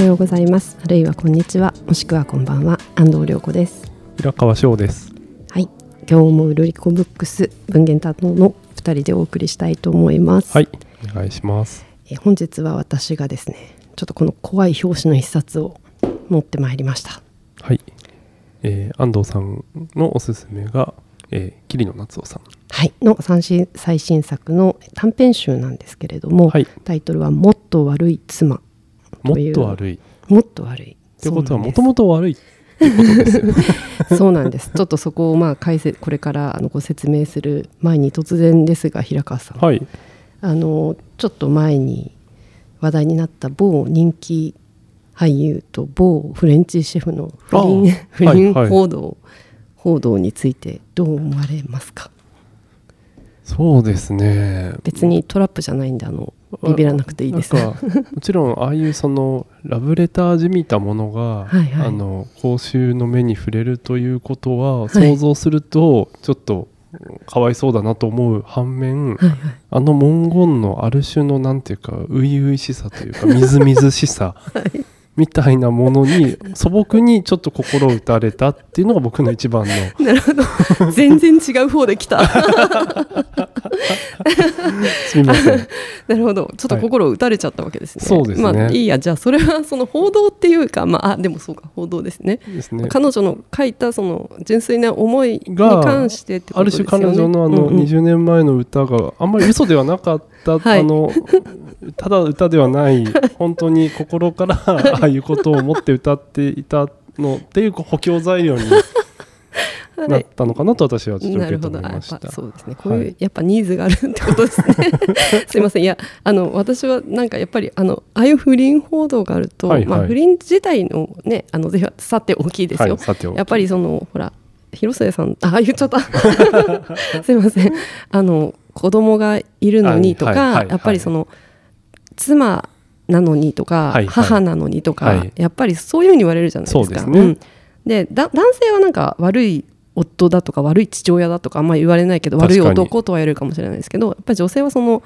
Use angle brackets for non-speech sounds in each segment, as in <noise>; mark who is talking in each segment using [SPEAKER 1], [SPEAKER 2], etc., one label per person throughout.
[SPEAKER 1] はようございます。あるいはこんにちは。もしくはこんばんは。安藤涼子です。
[SPEAKER 2] 平川翔です。
[SPEAKER 1] はい。今日もルリコブックス文芸担当の二人でお送りしたいと思います。
[SPEAKER 2] はい。お願いします。
[SPEAKER 1] え本日は私がですねちょっとこの怖い表紙の一冊を持ってまいりました。
[SPEAKER 2] はい、えー、安藤さんのおすすめが、えー、桐野夏夫さん。
[SPEAKER 1] はい。の最新最新作の短編集なんですけれども、
[SPEAKER 2] はい。
[SPEAKER 1] タイトルはもっと悪い妻という。
[SPEAKER 2] と悪い。っ
[SPEAKER 1] もっと悪い。
[SPEAKER 2] てことはもともと悪い
[SPEAKER 1] そうなんです。ちょっとそこをまあ解説これからあのご説明する前に突然ですが平川さん、
[SPEAKER 2] はい。
[SPEAKER 1] あのちょっと前に話題になった某人気俳優と某フレンチシェフの不倫
[SPEAKER 2] あ <laughs>
[SPEAKER 1] 不倫
[SPEAKER 2] はいはい。
[SPEAKER 1] 報道、報道についてどう思われますか？
[SPEAKER 2] そうですね。
[SPEAKER 1] 別にトラップじゃないんであのビビらなくていいです。
[SPEAKER 2] もちろんああいうそのラブレターじみたものが、
[SPEAKER 1] はいはい。
[SPEAKER 2] あの公衆の目に触れるということは、
[SPEAKER 1] い。
[SPEAKER 2] 想像するとちょっとかわいそうだなと思う反面、
[SPEAKER 1] はいはい。
[SPEAKER 2] あの文言のある種のなんていうか初々しさというかみずみずしさ <laughs> みたいなものに素朴にちょっと心を打たれたっていうのが僕の一番の。<laughs>
[SPEAKER 1] なるほど。全然違う方で来た。
[SPEAKER 2] すみません。<laughs>
[SPEAKER 1] なるほど。ちょっと心を打たれちゃったわけですね。
[SPEAKER 2] そうですね。
[SPEAKER 1] まあいいや。じゃあそれはその報道っていうかまああでもそうか。報道ですね。
[SPEAKER 2] ですね。
[SPEAKER 1] 彼女の書いたその純粋な思いに
[SPEAKER 2] が
[SPEAKER 1] 関してってこ
[SPEAKER 2] ある
[SPEAKER 1] とですよね。
[SPEAKER 2] 種彼女のあの
[SPEAKER 1] うんうん。
[SPEAKER 2] 20年前の歌があんまり嘘ではなかった、
[SPEAKER 1] はい。
[SPEAKER 2] あのただ歌ではない本当に心からああいうことを思って歌っていたのっていう補強材料になったのかなと私はちょっと受け
[SPEAKER 1] なるほどあやっ
[SPEAKER 2] 止めました。
[SPEAKER 1] ぱそうですね。こういう、
[SPEAKER 2] はい。
[SPEAKER 1] やっぱニーズがあるってことですね。<laughs> すいません。いやあの私はなんかやっぱりあのああいう不倫報道があると、
[SPEAKER 2] はいはい。
[SPEAKER 1] まあ、不倫自体のねあのぜひさて大きいですよ、
[SPEAKER 2] はい、
[SPEAKER 1] やっぱりそのほら広末さんあ言っちゃった。<laughs> <laughs> すいません。あの子供がいるのにとか、やっぱりその妻なのにとか、
[SPEAKER 2] はいはい。
[SPEAKER 1] 母なのにとか、
[SPEAKER 2] はい。
[SPEAKER 1] やっぱりそういうふうに言われるじゃないですか。
[SPEAKER 2] ですね。
[SPEAKER 1] ん。でだ男性はなんか悪い夫だとか悪い父親だとかあんまり言われないけど悪い男とは言われるかもしれないですけどやっぱり女性はその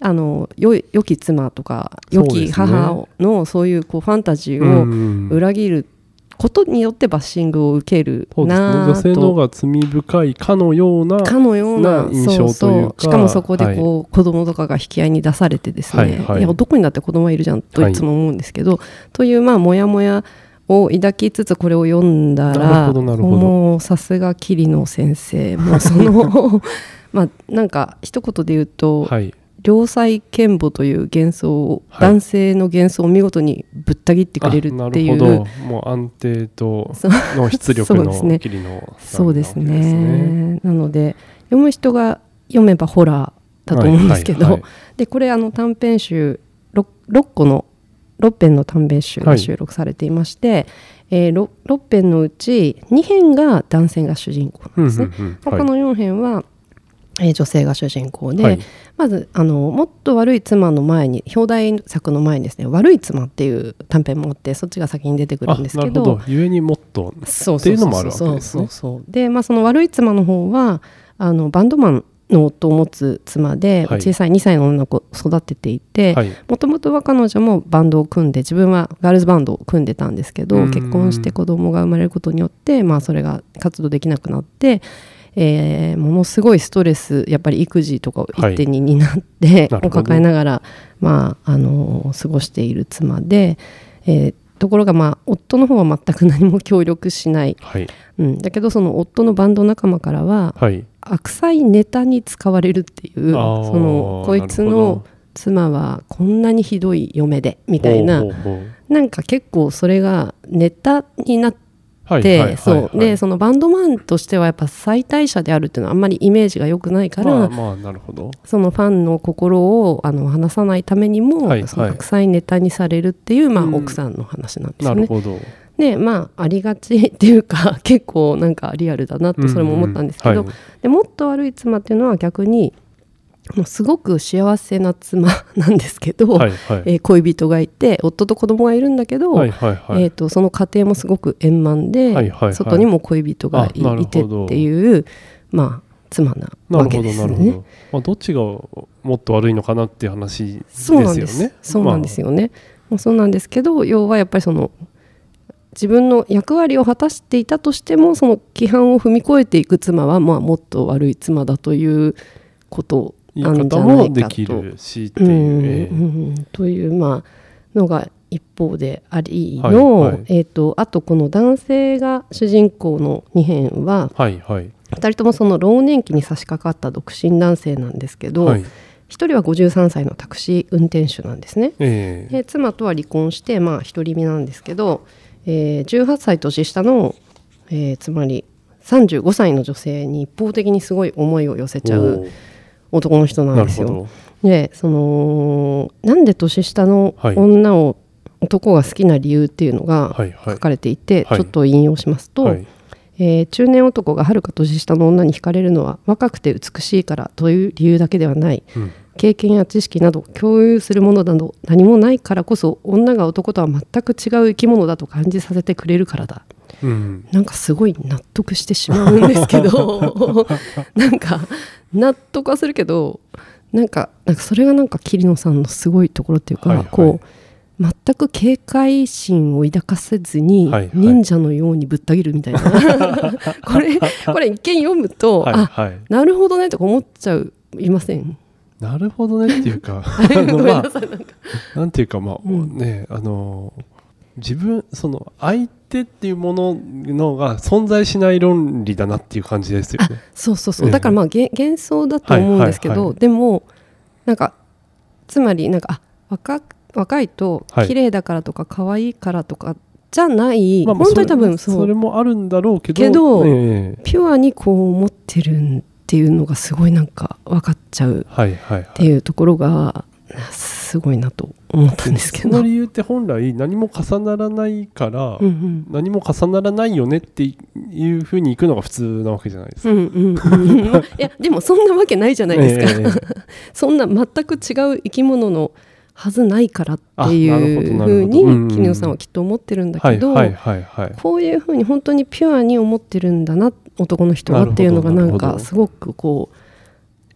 [SPEAKER 1] あのよ良き妻とか良き母のそういうこうファンタジ
[SPEAKER 2] う
[SPEAKER 1] ーを
[SPEAKER 2] ん。
[SPEAKER 1] 裏切ることによってバッシングを受ける
[SPEAKER 2] そうですね。
[SPEAKER 1] な
[SPEAKER 2] 女性の方
[SPEAKER 1] と
[SPEAKER 2] が罪深いかのような
[SPEAKER 1] かのような
[SPEAKER 2] な印象というか。
[SPEAKER 1] そうそう。しかもそこでこう、子供とかが引き合いに出されてですね、
[SPEAKER 2] はいはい。
[SPEAKER 1] いや男にだって子供はいるじゃんといつも思うんですけど、というまあモヤモヤを抱きつつこれを読んだら
[SPEAKER 2] ほどなるほど。
[SPEAKER 1] もうさすが桐野先生。もうその <laughs> まあなんか一言で言うと、
[SPEAKER 2] はい
[SPEAKER 1] 良妻賢母という幻想を、
[SPEAKER 2] はい。
[SPEAKER 1] 男性の幻想を見事にぶった切ってくれるっていう
[SPEAKER 2] あなるほど。もう安定との出力
[SPEAKER 1] そう <laughs> ですね。そうですね。なので読む人が読めばホラーだと思うんですけど、
[SPEAKER 2] はいはい。はい
[SPEAKER 1] でこれあの短編集 6, 6個の6編の短編集が収録されていまして、えー 6, 6編のうち2編が男性が主人公なんですね。
[SPEAKER 2] うんうんうん
[SPEAKER 1] 他の4編は、えー女性が主人公で、
[SPEAKER 2] はい。
[SPEAKER 1] まずあのもっと悪い妻の前に表題作の前にですね「悪い妻」っていう短編もあってそっちが先に出てくるんですけ
[SPEAKER 2] どゆえにもっと
[SPEAKER 1] そう
[SPEAKER 2] っていうのもあるわけですね。
[SPEAKER 1] そうそうそうでまあその悪い妻の方はあのバンドマンの夫を持つ妻で、
[SPEAKER 2] はい。
[SPEAKER 1] 小さい2歳の女の子を育てていて
[SPEAKER 2] はい。
[SPEAKER 1] もともとは彼女もバンドを組んで自分はガールズバンドを組んでたんですけど
[SPEAKER 2] うん。
[SPEAKER 1] 結婚して子供が生まれることによって、まあ、それが活動できなくなって、えーものすごいストレスやっぱり育児とかを一手に担って、
[SPEAKER 2] なるほど。
[SPEAKER 1] を抱えながら、まあ、あの過ごしている妻で、えーところが、まあ、夫の方は全く何も協力しない、
[SPEAKER 2] はい。
[SPEAKER 1] うん、だけどその夫のバンド仲間からは
[SPEAKER 2] はい。
[SPEAKER 1] 悪妻ネタに使われるっていうそのこいつの
[SPEAKER 2] ど。
[SPEAKER 1] 妻はこんなにひどい嫁でみたいな。なんか結構それがネタになって、でそのバンドマンとしてはやっぱ最大者であるっていうのはあんまりイメージが良くないから、
[SPEAKER 2] まあまあなるほど。
[SPEAKER 1] そのファンの心をあの離さないためにも、
[SPEAKER 2] はいはい。
[SPEAKER 1] その悪妻ネタにされるっていう、まあ、
[SPEAKER 2] うん。
[SPEAKER 1] 奥さんの話なんですよね。
[SPEAKER 2] なるほど。
[SPEAKER 1] でまあありがちっていうか <laughs> 結構なんかリアルだなってそれも思ったんですけど、
[SPEAKER 2] うん。うん
[SPEAKER 1] でもっと悪い妻っていうのは逆にもうすごく幸せな妻 <laughs> なんですけど、
[SPEAKER 2] はいはい。
[SPEAKER 1] えー恋人がいて夫と子供がいるんだけど、
[SPEAKER 2] はいはいはい。
[SPEAKER 1] えー、とその家庭もすごく円満で、
[SPEAKER 2] はいはいはい。
[SPEAKER 1] 外にも恋人がいいて
[SPEAKER 2] ほど。
[SPEAKER 1] っていうまあ妻なわけ
[SPEAKER 2] なるほど。
[SPEAKER 1] ですね。
[SPEAKER 2] なるほど、まあ、どっちがもっと悪いのかなっていう話ですよね。
[SPEAKER 1] そうなんです。そうなんですよね。もそうなんですけど要はやっぱりその自分の役割を果たしていたとしてもその規範を踏み越えていく妻は、まあ、もっと悪い妻だということ
[SPEAKER 2] 言いできるしって
[SPEAKER 1] う。
[SPEAKER 2] いう、
[SPEAKER 1] うんという、まあのが一方でありの、
[SPEAKER 2] はいはい。
[SPEAKER 1] えー、とあとこの男性が主人公の2編は
[SPEAKER 2] はいはい。
[SPEAKER 1] 2人ともその老年期に差し掛かった独身男性なんですけど、
[SPEAKER 2] はい。
[SPEAKER 1] 1人は53歳のタクシー運転手なんですね。
[SPEAKER 2] ええ。
[SPEAKER 1] で妻とは離婚して、まあ、独り身なんですけど、えー18歳年下の、えーつまり35歳の女性に一方的にすごい思いを寄せちゃう男の人なんですよ。でそのなんで年下の
[SPEAKER 2] はい。
[SPEAKER 1] 女を、男が好きな理由っていうのが書かれていて、
[SPEAKER 2] はい。
[SPEAKER 1] ちょっと引用しますと、
[SPEAKER 2] はい
[SPEAKER 1] えー中年男がはるか年下の女に惹かれるのは若くて美しいからという理由だけではない。
[SPEAKER 2] うん。
[SPEAKER 1] 経験や知識など共有するものなど何もないからこそ女が男とは全く違う生き物だと感じさせてくれるからだ。
[SPEAKER 2] うん。
[SPEAKER 1] なんかすごい納得してしまうんですけど <laughs> なんか納得はするけどなんかなんかそれがなんか桐野さんのすごいところっていうか、
[SPEAKER 2] はいはい。
[SPEAKER 1] こう全く警戒心を抱かせずに
[SPEAKER 2] はいはい。
[SPEAKER 1] 忍者のようにぶった切るみたいな、<laughs> これこれ一見読むと、
[SPEAKER 2] はい
[SPEAKER 1] あ
[SPEAKER 2] はい。
[SPEAKER 1] なるほどねとか思っちゃういません？
[SPEAKER 2] なるほどねっていうか <laughs> あのまあ
[SPEAKER 1] なん
[SPEAKER 2] ていうかまあ、
[SPEAKER 1] うん。
[SPEAKER 2] ねあの自分その相手っていうもののが存在しない論理だなっていう感じですよね。
[SPEAKER 1] そうそうそう、
[SPEAKER 2] ええ。
[SPEAKER 1] だからまあげ幻想だと思うんですけど、
[SPEAKER 2] はいはいはい。
[SPEAKER 1] でもなんかつまりなんかあ若若いと
[SPEAKER 2] はい。
[SPEAKER 1] 綺麗だからとか可愛いからとかじゃない、
[SPEAKER 2] まあまあ
[SPEAKER 1] 本当に多分
[SPEAKER 2] それ
[SPEAKER 1] そう。
[SPEAKER 2] それもあるんだろうけど
[SPEAKER 1] けど
[SPEAKER 2] ええ。
[SPEAKER 1] ピュアにこう思ってるんっていうのがすごいなんか分かっちゃう。
[SPEAKER 2] はいはいはい。
[SPEAKER 1] っていうところがすごいなと思ったんですけど。
[SPEAKER 2] その理由って本来何も重ならないから、
[SPEAKER 1] うんうん。
[SPEAKER 2] 何も重ならないよねっていうふうにいくのが普通なわけじゃないですか。
[SPEAKER 1] うんうんうん、いやでもそんなわけないじゃないですか、<laughs>
[SPEAKER 2] ええ。<laughs>
[SPEAKER 1] そんな全く違う生き物のはずないからっていうふうに
[SPEAKER 2] うん
[SPEAKER 1] 桐野さんはきっと思ってるんだけど。こういうふうに本当にピュアに思ってるんだな男の人はっていうのがなんかすごくこう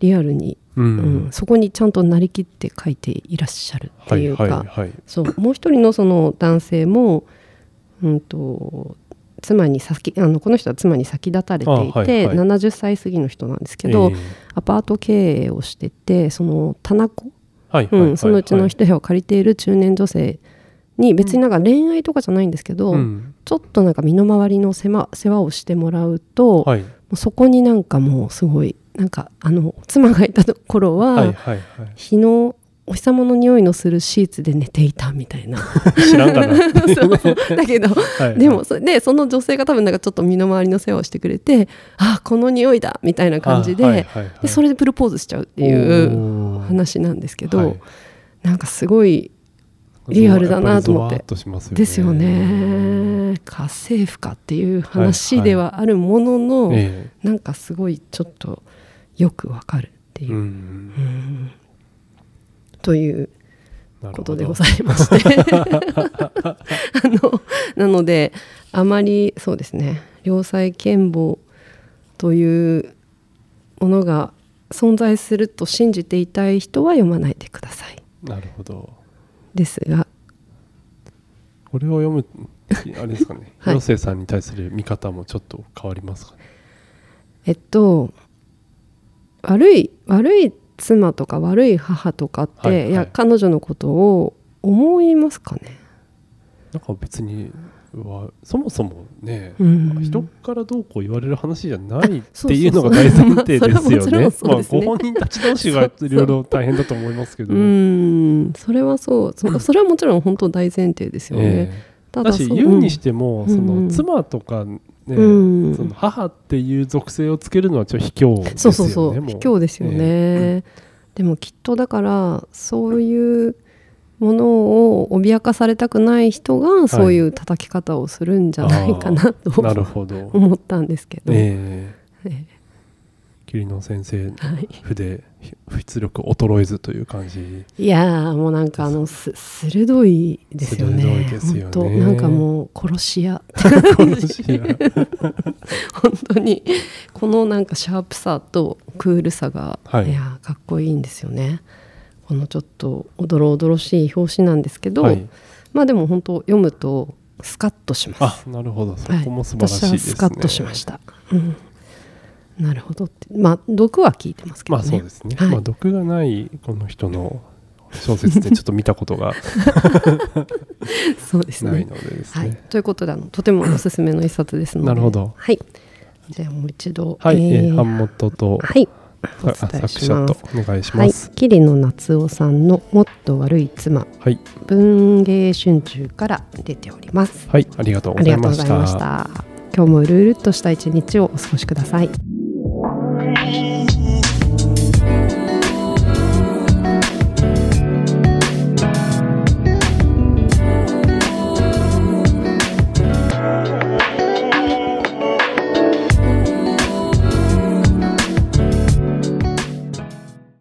[SPEAKER 1] リアルに、
[SPEAKER 2] う
[SPEAKER 1] うんん、そこにちゃんとなりきって書いていらっしゃるっていうか、
[SPEAKER 2] はいはいはい。
[SPEAKER 1] そうもう一人のその男性も、うん、と妻に先あのこの人は妻に先立たれていて、
[SPEAKER 2] あはいはい。
[SPEAKER 1] 70歳過ぎの人なんですけど、
[SPEAKER 2] ええ。
[SPEAKER 1] アパート経営をしててその棚子、
[SPEAKER 2] はい
[SPEAKER 1] うん、そのうちの一部屋を借りている中年女性に別になんか恋愛とかじゃないんですけど、
[SPEAKER 2] うん。
[SPEAKER 1] ちょっとなんか身の回りの世話世話をしてもらうと、も
[SPEAKER 2] はい、
[SPEAKER 1] うそこになんかもうすごいなんかあの妻がいた頃は、
[SPEAKER 2] はいはいはい。
[SPEAKER 1] 日のお日様の匂いのするシーツで寝ていたみたいな。<laughs>
[SPEAKER 2] 知らんがな。<laughs> <laughs>
[SPEAKER 1] だけど
[SPEAKER 2] はい
[SPEAKER 1] でもそでその女性が多分なんかちょっと身の回りの世話をしてくれてあこの匂いだみたいな感じで,、
[SPEAKER 2] あはいはいはい。
[SPEAKER 1] でそれでプロポーズしちゃうっていう話なんですけど、
[SPEAKER 2] はい。
[SPEAKER 1] なんかすごいリアルだなと思って。
[SPEAKER 2] ね。
[SPEAKER 1] ですよね。家政婦かっていう話ではあるものの、
[SPEAKER 2] え
[SPEAKER 1] なんかすごいちょっとよくわかるって
[SPEAKER 2] え
[SPEAKER 1] いう。う、
[SPEAKER 2] ん。
[SPEAKER 1] うんということでございまして。<laughs> あのなのであまりそうですね良妻賢母というものが存在すると信じていたい人は読まないでください。
[SPEAKER 2] なるほど。
[SPEAKER 1] ですが。
[SPEAKER 2] これを読むあれですかね。<laughs>
[SPEAKER 1] はい。
[SPEAKER 2] 広瀬さんに対する見方もちょっと変わりますかね。
[SPEAKER 1] えっと悪い悪い妻とか悪い母とかって、
[SPEAKER 2] はいはい。
[SPEAKER 1] いや彼女のことを思いますかね、
[SPEAKER 2] なんか別にはそもそもね、
[SPEAKER 1] うん。
[SPEAKER 2] 人からどうこう言われる話じゃないっていうのが大前提ですよね。<laughs> まあご本人たち同士がいろいろ大変だと思いますけど。
[SPEAKER 1] うん。それはそう。そ <laughs> それはもちろん本当大前提ですよね、
[SPEAKER 2] ええ。
[SPEAKER 1] た
[SPEAKER 2] だし言うにしても、そ
[SPEAKER 1] うん。うん。
[SPEAKER 2] の妻とかね、
[SPEAKER 1] うん。
[SPEAKER 2] その母っていう属性をつけるのはちょっと卑怯ですよね。
[SPEAKER 1] そうそうそう。
[SPEAKER 2] も
[SPEAKER 1] 卑怯ですよね、でもきっとだからそういうものを脅かされたくない人がそういう叩き方をするんじゃないかなと、
[SPEAKER 2] なるほど。<laughs>
[SPEAKER 1] 思ったんですけど、
[SPEAKER 2] え。え
[SPEAKER 1] え
[SPEAKER 2] 桐野先生
[SPEAKER 1] えはい、
[SPEAKER 2] 筆出力衰えずという感じ。
[SPEAKER 1] いやーもうなんかあのす。鋭いですよね。
[SPEAKER 2] 鋭いですよね。
[SPEAKER 1] なんかもう殺し屋。<laughs>
[SPEAKER 2] 殺し屋。<laughs>
[SPEAKER 1] 本当にこのなんかシャープさとクールさが、
[SPEAKER 2] はい。
[SPEAKER 1] い、やーかっこいいんですよね。このちょっとおどろおどろしい表紙なんですけど、
[SPEAKER 2] はい、
[SPEAKER 1] まあでも本当読むとスカッとします。
[SPEAKER 2] あなるほど。そ
[SPEAKER 1] はい
[SPEAKER 2] こも素晴らしいですね、
[SPEAKER 1] 私はスカッとしました。うん、なるほどってまあ毒は聞いてますけどね。
[SPEAKER 2] まあそうですね、
[SPEAKER 1] はい
[SPEAKER 2] まあ毒がないこの人の小説ってちょっと見たことが <laughs>
[SPEAKER 1] そうですね。
[SPEAKER 2] ないのでです
[SPEAKER 1] はい
[SPEAKER 2] ね、
[SPEAKER 1] ということであのとてもおすすめの一冊ですので。
[SPEAKER 2] なるほど
[SPEAKER 1] はい。じゃあもう一度。
[SPEAKER 2] はい、えー
[SPEAKER 1] ー
[SPEAKER 2] 版元と、
[SPEAKER 1] はい。お
[SPEAKER 2] さ
[SPEAKER 1] 伝えします
[SPEAKER 2] とお願いし
[SPEAKER 1] はい
[SPEAKER 2] ます。、
[SPEAKER 1] 桐野夏夫さんの「もっと悪い妻
[SPEAKER 2] はい、」
[SPEAKER 1] 文芸春秋から出ております。
[SPEAKER 2] はい、ありがとうございまし
[SPEAKER 1] がとうございましたた。今日もうるうるっとした一日をお過ごしください。